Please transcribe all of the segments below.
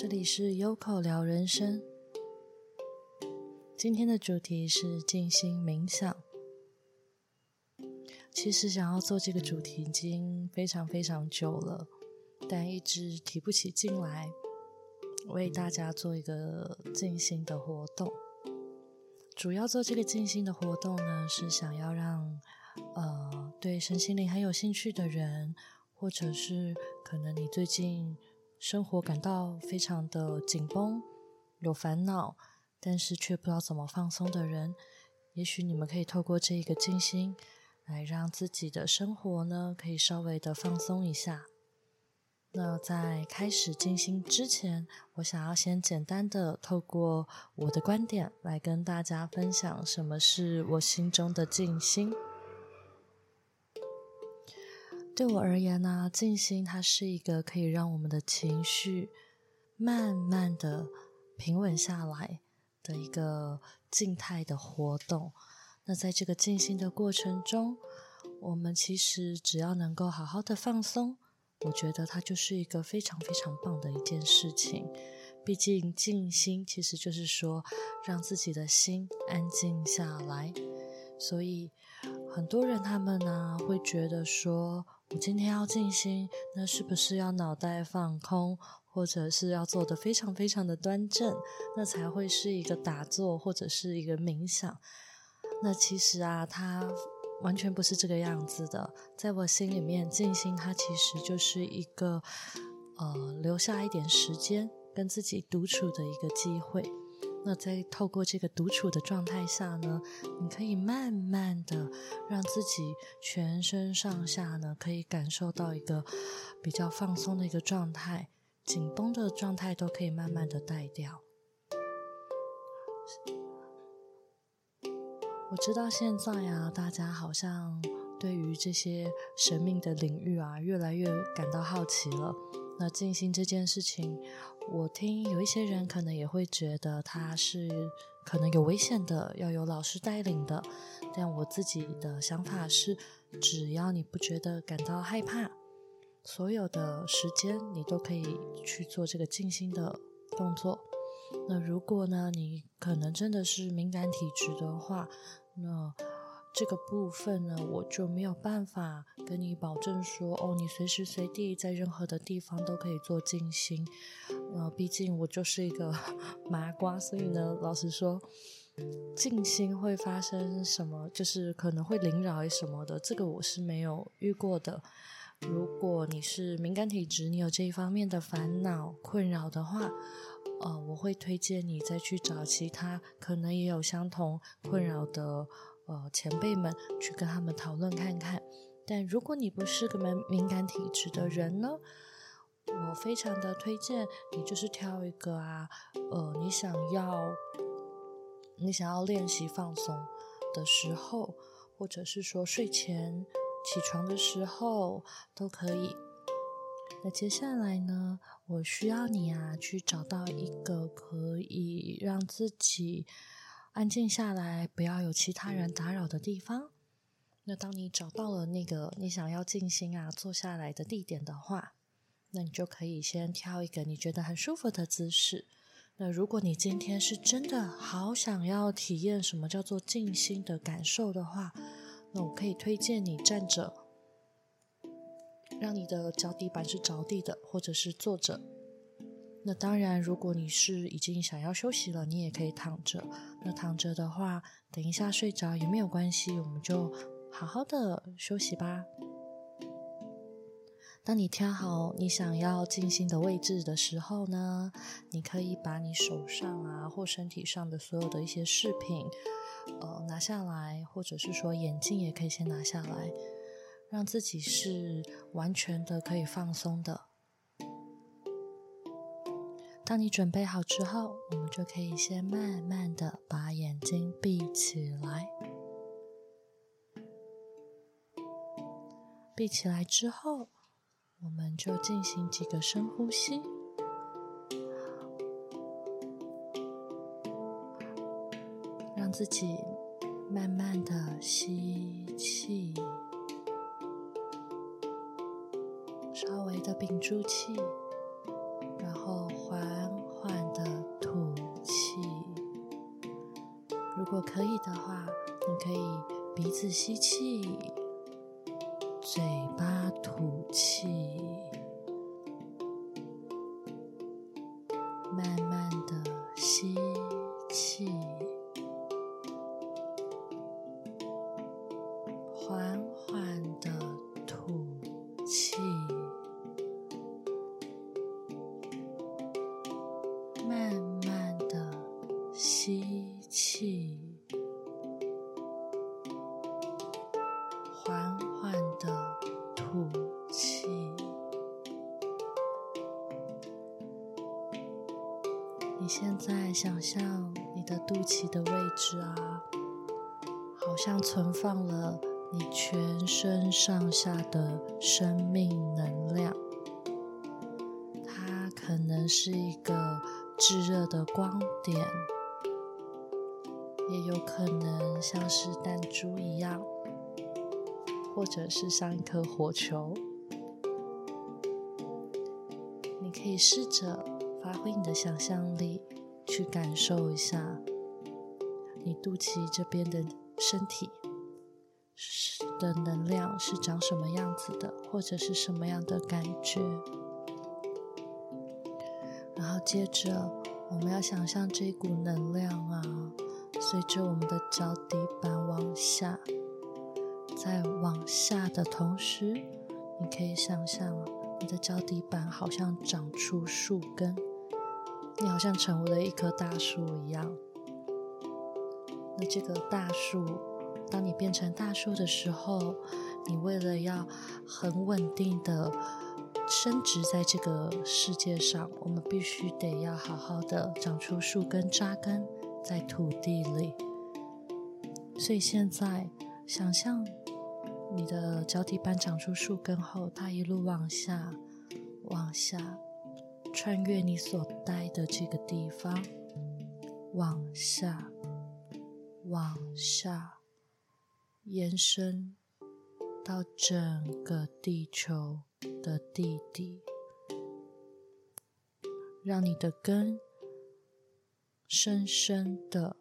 这里是优口聊人生。今天的主题是静心冥想。其实想要做这个主题已经非常非常久了，但一直提不起劲来，为大家做一个静心的活动。主要做这个静心的活动呢，是想要让呃对身心灵很有兴趣的人，或者是可能你最近生活感到非常的紧绷、有烦恼，但是却不知道怎么放松的人，也许你们可以透过这一个静心。来让自己的生活呢，可以稍微的放松一下。那在开始静心之前，我想要先简单的透过我的观点来跟大家分享什么是我心中的静心。对我而言呢，静心它是一个可以让我们的情绪慢慢的平稳下来的一个静态的活动。那在这个静心的过程中，我们其实只要能够好好的放松，我觉得它就是一个非常非常棒的一件事情。毕竟静心其实就是说让自己的心安静下来。所以很多人他们呢会觉得说，我今天要静心，那是不是要脑袋放空，或者是要做的非常非常的端正，那才会是一个打坐或者是一个冥想？那其实啊，它完全不是这个样子的。在我心里面，静心它其实就是一个呃，留下一点时间跟自己独处的一个机会。那在透过这个独处的状态下呢，你可以慢慢的让自己全身上下呢，可以感受到一个比较放松的一个状态，紧绷的状态都可以慢慢的带掉。我知道现在啊，大家好像对于这些神秘的领域啊，越来越感到好奇了。那静心这件事情，我听有一些人可能也会觉得它是可能有危险的，要有老师带领的。但我自己的想法是，只要你不觉得感到害怕，所有的时间你都可以去做这个静心的动作。那如果呢，你可能真的是敏感体质的话，那这个部分呢，我就没有办法跟你保证说，哦，你随时随地在任何的地方都可以做静心。呃，毕竟我就是一个 麻瓜，所以呢，老实说，静心会发生什么，就是可能会灵扰什么的，这个我是没有遇过的。如果你是敏感体质，你有这一方面的烦恼困扰的话，呃，我会推荐你再去找其他可能也有相同困扰的呃前辈们去跟他们讨论看看。但如果你不是个敏敏感体质的人呢，我非常的推荐你就是挑一个啊，呃，你想要你想要练习放松的时候，或者是说睡前起床的时候都可以。那接下来呢，我需要你啊，去找到一个可以让自己安静下来，不要有其他人打扰的地方。那当你找到了那个你想要静心啊，坐下来的地点的话，那你就可以先挑一个你觉得很舒服的姿势。那如果你今天是真的好想要体验什么叫做静心的感受的话，那我可以推荐你站着。让你的脚底板是着地的，或者是坐着。那当然，如果你是已经想要休息了，你也可以躺着。那躺着的话，等一下睡着也没有关系，我们就好好的休息吧。当你挑好你想要静心的位置的时候呢，你可以把你手上啊或身体上的所有的一些饰品，呃，拿下来，或者是说眼镜也可以先拿下来。让自己是完全的可以放松的。当你准备好之后，我们就可以先慢慢的把眼睛闭起来。闭起来之后，我们就进行几个深呼吸，让自己慢慢的吸气。稍微的屏住气，可以的话，你可以鼻子吸气，嘴巴现在想象你的肚脐的位置啊，好像存放了你全身上下的生命能量。它可能是一个炙热的光点，也有可能像是弹珠一样，或者是像一颗火球。你可以试着。发挥你的想象力，去感受一下你肚脐这边的身体的能量是长什么样子的，或者是什么样的感觉。然后接着，我们要想象这股能量啊，随着我们的脚底板往下，在往下的同时，你可以想象你的脚底板好像长出树根。你好像成为了一棵大树一样。那这个大树，当你变成大树的时候，你为了要很稳定的伸直在这个世界上，我们必须得要好好的长出树根，扎根在土地里。所以现在，想象你的脚底板长出树根后，它一路往下，往下。穿越你所待的这个地方，往下，往下，延伸到整个地球的地底，让你的根深深的、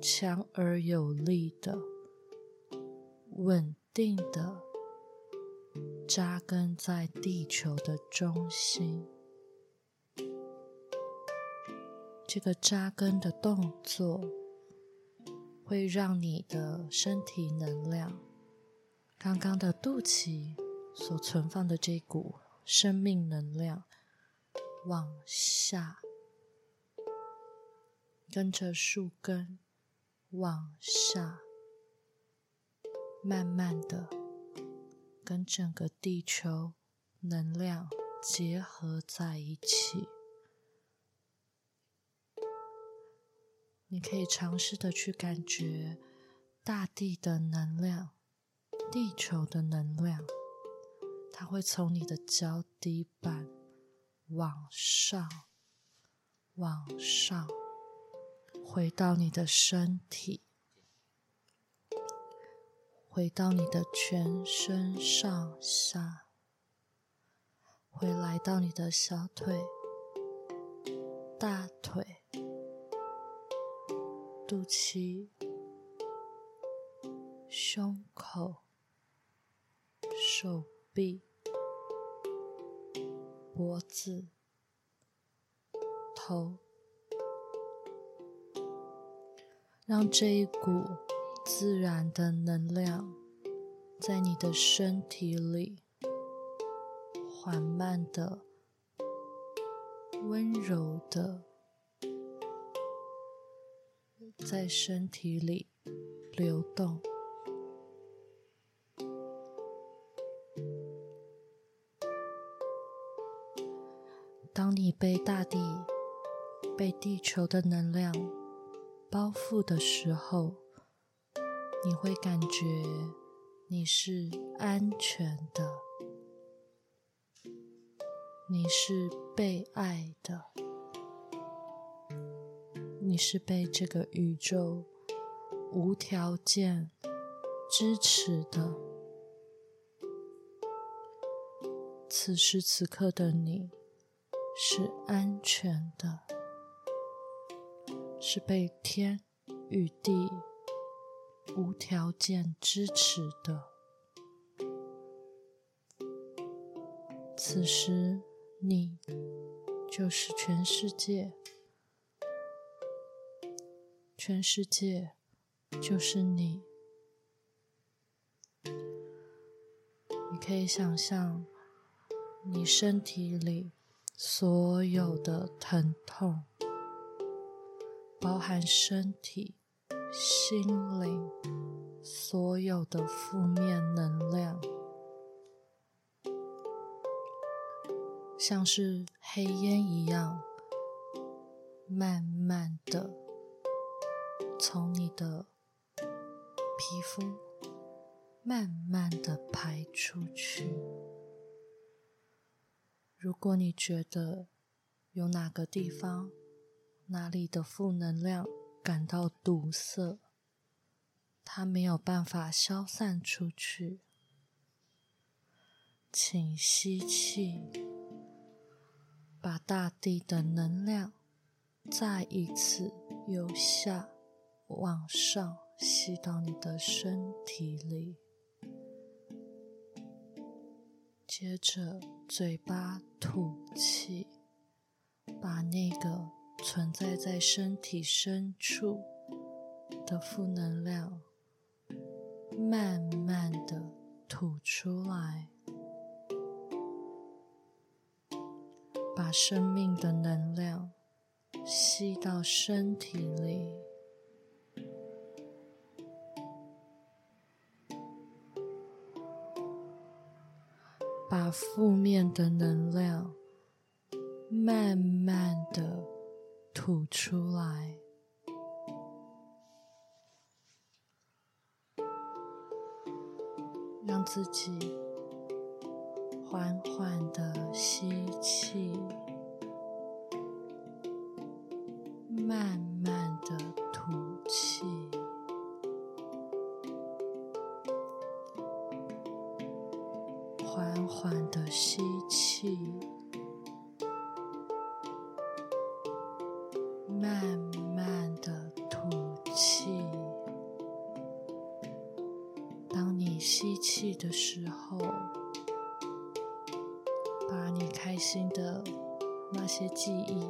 强而有力的、稳定的扎根在地球的中心。这个扎根的动作会让你的身体能量，刚刚的肚脐所存放的这股生命能量往下，跟着树根往下，慢慢的跟整个地球能量结合在一起。你可以尝试的去感觉大地的能量，地球的能量，它会从你的脚底板往上，往上，回到你的身体，回到你的全身上下，回来到你的小腿、大腿。肚脐、胸口、手臂、脖子、头，让这一股自然的能量在你的身体里缓慢的、温柔的。在身体里流动。当你被大地、被地球的能量包覆的时候，你会感觉你是安全的，你是被爱的。你是被这个宇宙无条件支持的。此时此刻的你是安全的，是被天与地无条件支持的。此时，你就是全世界，全世界就是你。你可以想象，你身体里所有的疼痛，包含身体、心灵所有的负面能量。像是黑烟一样，慢慢的从你的皮肤慢慢的排出去。如果你觉得有哪个地方、哪里的负能量感到堵塞，它没有办法消散出去，请吸气。把大地的能量再一次由下往上吸到你的身体里，接着嘴巴吐气，把那个存在在身体深处的负能量慢慢的吐出来。把生命的能量吸到身体里，把负面的能量慢慢的吐出来，让自己。缓缓的吸气，缓的吸气，慢慢的吐气。当你吸气的时候，把你开心的那些记忆，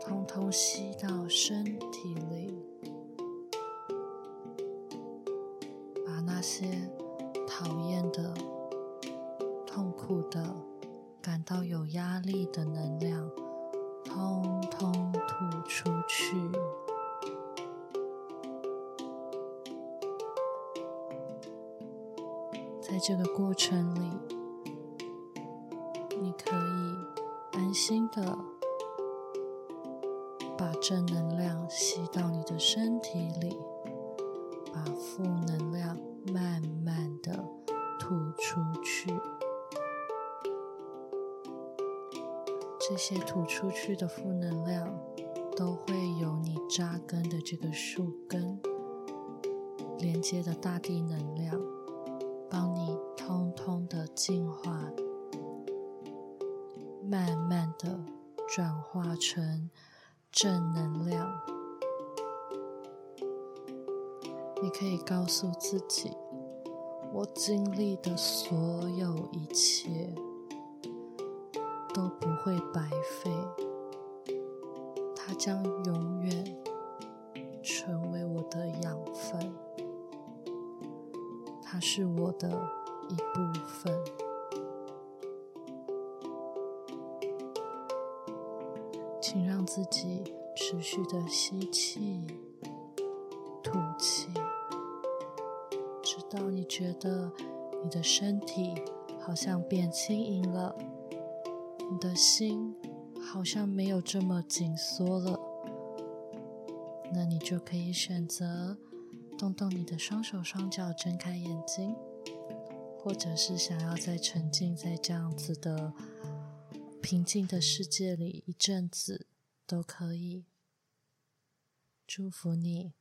通通吸到身体里，把那些讨厌的、痛苦的、感到有压力的能量，通通吐出去。在这个过程里。你可以安心的把正能量吸到你的身体里，把负能量慢慢的吐出去。这些吐出去的负能量都会有你扎根的这个树根连接的大地能量，帮你通通的净化。慢慢的转化成正能量。你可以告诉自己，我经历的所有一切都不会白费，它将永远成为我的养分，它是我的一部分。请让自己持续的吸气、吐气，直到你觉得你的身体好像变轻盈了，你的心好像没有这么紧缩了，那你就可以选择动动你的双手双脚，睁开眼睛，或者是想要再沉浸在这样子的。平静的世界里，一阵子都可以。祝福你。